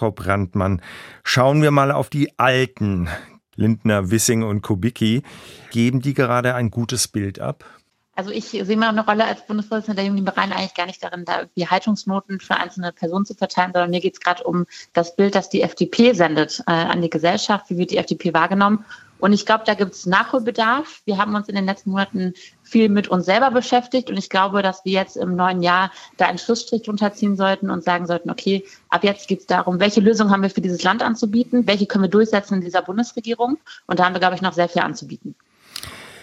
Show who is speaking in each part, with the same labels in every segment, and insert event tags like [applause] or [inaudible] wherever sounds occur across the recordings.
Speaker 1: Frau Brandmann. Schauen wir mal auf die alten Lindner, Wissing und Kubicki. Geben die gerade ein gutes Bild ab?
Speaker 2: Also ich sehe mir eine Rolle als Bundesvorsitzender der Jungen Liberalen eigentlich gar nicht darin, da irgendwie Haltungsnoten für einzelne Personen zu verteilen, sondern mir geht es gerade um das Bild, das die FDP sendet äh, an die Gesellschaft, wie wird die FDP wahrgenommen. Und ich glaube, da gibt es Nachholbedarf. Wir haben uns in den letzten Monaten viel mit uns selber beschäftigt und ich glaube, dass wir jetzt im neuen Jahr da einen Schlussstrich runterziehen sollten und sagen sollten, okay, ab jetzt geht es darum, welche Lösung haben wir für dieses Land anzubieten, welche können wir durchsetzen in dieser Bundesregierung und da haben wir, glaube ich, noch sehr viel anzubieten.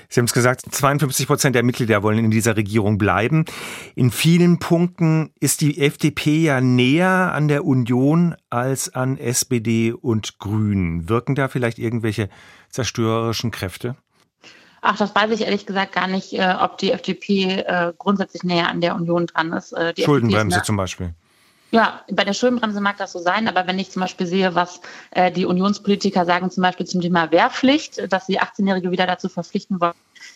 Speaker 1: Sie haben es gesagt, 52 Prozent der Mitglieder wollen in dieser Regierung bleiben. In vielen Punkten ist die FDP ja näher an der Union als an SPD und Grünen. Wirken da vielleicht irgendwelche zerstörerischen Kräfte?
Speaker 2: Ach, das weiß ich ehrlich gesagt gar nicht, äh, ob die FDP äh, grundsätzlich näher an der Union dran ist.
Speaker 1: Äh, Schuldenbremse ist, zum Beispiel.
Speaker 2: Ja, bei der Schuldenbremse mag das so sein, aber wenn ich zum Beispiel sehe, was äh, die Unionspolitiker sagen, zum Beispiel zum Thema Wehrpflicht, dass sie 18-Jährige wieder dazu verpflichten wollen,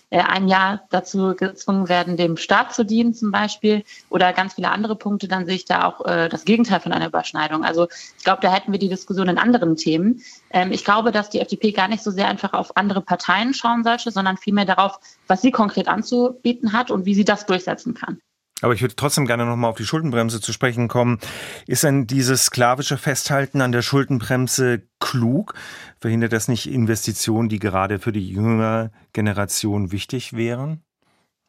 Speaker 2: äh, ein Jahr dazu gezwungen werden, dem Staat zu dienen zum Beispiel, oder ganz viele andere Punkte, dann sehe ich da auch äh, das Gegenteil von einer Überschneidung. Also ich glaube, da hätten wir die Diskussion in anderen Themen. Ähm, ich glaube, dass die FDP gar nicht so sehr einfach auf andere Parteien schauen sollte, sondern vielmehr darauf, was sie konkret anzubieten hat und wie sie das durchsetzen kann.
Speaker 1: Aber ich würde trotzdem gerne nochmal auf die Schuldenbremse zu sprechen kommen. Ist denn dieses sklavische Festhalten an der Schuldenbremse klug? Verhindert das nicht Investitionen, die gerade für die jüngere Generation wichtig wären?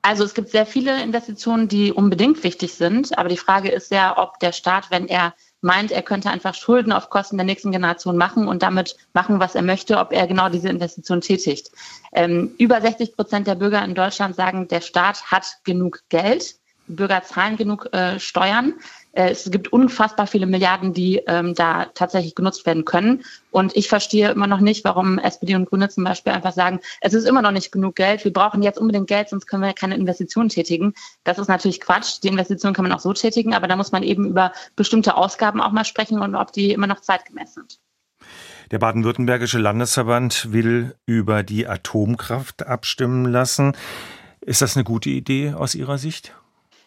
Speaker 2: Also es gibt sehr viele Investitionen, die unbedingt wichtig sind. Aber die Frage ist ja, ob der Staat, wenn er meint, er könnte einfach Schulden auf Kosten der nächsten Generation machen und damit machen, was er möchte, ob er genau diese Investition tätigt. Ähm, über 60 Prozent der Bürger in Deutschland sagen, der Staat hat genug Geld. Bürger zahlen genug äh, Steuern. Äh, es gibt unfassbar viele Milliarden, die ähm, da tatsächlich genutzt werden können. Und ich verstehe immer noch nicht, warum SPD und Grüne zum Beispiel einfach sagen, es ist immer noch nicht genug Geld, wir brauchen jetzt unbedingt Geld, sonst können wir keine Investitionen tätigen. Das ist natürlich Quatsch. Die Investitionen kann man auch so tätigen, aber da muss man eben über bestimmte Ausgaben auch mal sprechen und ob die immer noch zeitgemäß sind.
Speaker 1: Der baden-württembergische Landesverband will über die Atomkraft abstimmen lassen. Ist das eine gute Idee aus Ihrer Sicht?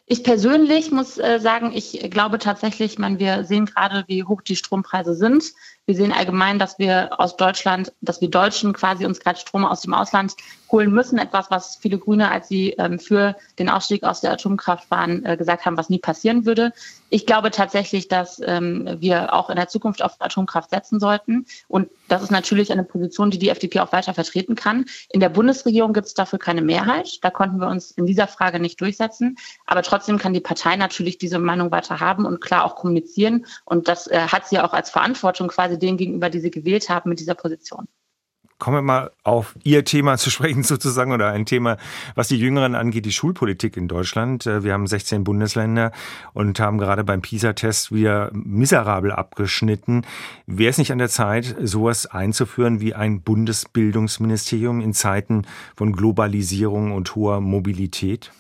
Speaker 2: Ich persönlich muss äh, sagen, ich glaube tatsächlich, man, wir sehen gerade, wie hoch die Strompreise sind. Wir sehen allgemein, dass wir aus Deutschland, dass wir Deutschen quasi uns gerade Strom aus dem Ausland holen müssen. Etwas, was viele Grüne, als sie ähm, für den Ausstieg aus der Atomkraft waren, äh, gesagt haben, was nie passieren würde. Ich glaube tatsächlich, dass ähm, wir auch in der Zukunft auf Atomkraft setzen sollten. Und das ist natürlich eine Position, die die FDP auch weiter vertreten kann. In der Bundesregierung gibt es dafür keine Mehrheit. Da konnten wir uns in dieser Frage nicht durchsetzen. Aber trotzdem kann die Partei natürlich diese Meinung weiter haben und klar auch kommunizieren. Und das äh, hat sie auch als Verantwortung quasi quasi denen gegenüber, die sie gewählt haben mit dieser Position.
Speaker 1: Kommen wir mal auf Ihr Thema zu sprechen [laughs] sozusagen oder ein Thema, was die Jüngeren angeht, die Schulpolitik in Deutschland. Äh, wir haben 16 Bundesländer und haben gerade beim PISA-Test wieder miserabel abgeschnitten. Wäre es nicht an der Zeit, sowas einzuführen wie ein Bundesbildungsministerium in Zeiten von Globalisierung und hoher Mobilität?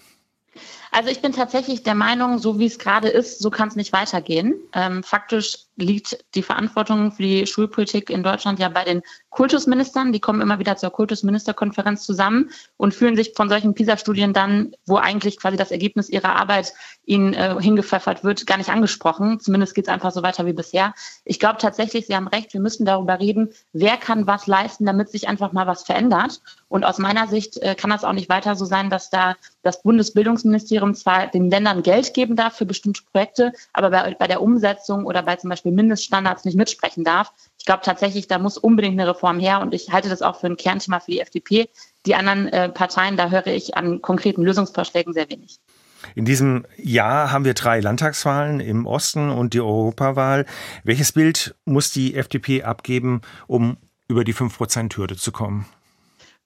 Speaker 2: Also ich bin tatsächlich der Meinung, so wie es gerade ist, so kann es nicht weitergehen. Ähm, faktisch liegt die Verantwortung für die Schulpolitik in Deutschland ja bei den Kultusministern. Die kommen immer wieder zur Kultusministerkonferenz zusammen und fühlen sich von solchen PISA-Studien dann, wo eigentlich quasi das Ergebnis ihrer Arbeit ihnen äh, hingepfeffert wird, gar nicht angesprochen. Zumindest geht es einfach so weiter wie bisher. Ich glaube tatsächlich, Sie haben recht, wir müssen darüber reden, wer kann was leisten, damit sich einfach mal was verändert. Und aus meiner Sicht äh, kann das auch nicht weiter so sein, dass da das Bundesbildungsministerium zwar den Ländern Geld geben darf für bestimmte Projekte, aber bei, bei der Umsetzung oder bei zum Beispiel Mindeststandards nicht mitsprechen darf. Ich glaube tatsächlich, da muss unbedingt eine Reform her und ich halte das auch für ein Kernthema für die FDP. Die anderen äh, Parteien, da höre ich an konkreten Lösungsvorschlägen sehr wenig.
Speaker 1: In diesem Jahr haben wir drei Landtagswahlen im Osten und die Europawahl. Welches Bild muss die FDP abgeben, um über die 5-Prozent-Hürde zu kommen?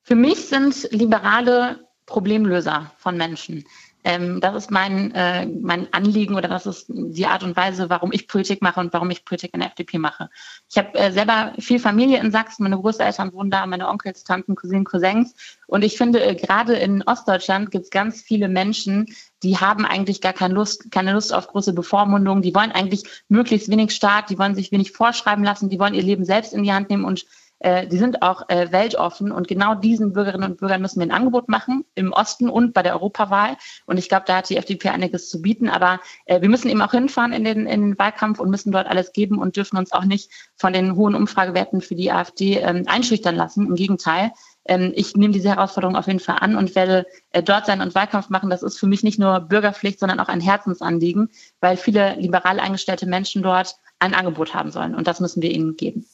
Speaker 2: Für mich sind Liberale Problemlöser von Menschen. Ähm, das ist mein, äh, mein Anliegen oder das ist die Art und Weise, warum ich Politik mache und warum ich Politik in der FDP mache. Ich habe äh, selber viel Familie in Sachsen, meine Großeltern wohnen da, meine Onkels, Tanten, Cousinen, Cousins. Und ich finde, äh, gerade in Ostdeutschland gibt es ganz viele Menschen, die haben eigentlich gar keine Lust, keine Lust auf große Bevormundung. Die wollen eigentlich möglichst wenig Staat, die wollen sich wenig vorschreiben lassen, die wollen ihr Leben selbst in die Hand nehmen und äh, die sind auch äh, weltoffen und genau diesen Bürgerinnen und Bürgern müssen wir ein Angebot machen, im Osten und bei der Europawahl. Und ich glaube, da hat die FDP einiges zu bieten. Aber äh, wir müssen eben auch hinfahren in den, in den Wahlkampf und müssen dort alles geben und dürfen uns auch nicht von den hohen Umfragewerten für die AfD ähm, einschüchtern lassen. Im Gegenteil. Ähm, ich nehme diese Herausforderung auf jeden Fall an und werde äh, dort sein und Wahlkampf machen. Das ist für mich nicht nur Bürgerpflicht, sondern auch ein Herzensanliegen, weil viele liberal eingestellte Menschen dort ein Angebot haben sollen. Und das müssen wir ihnen geben.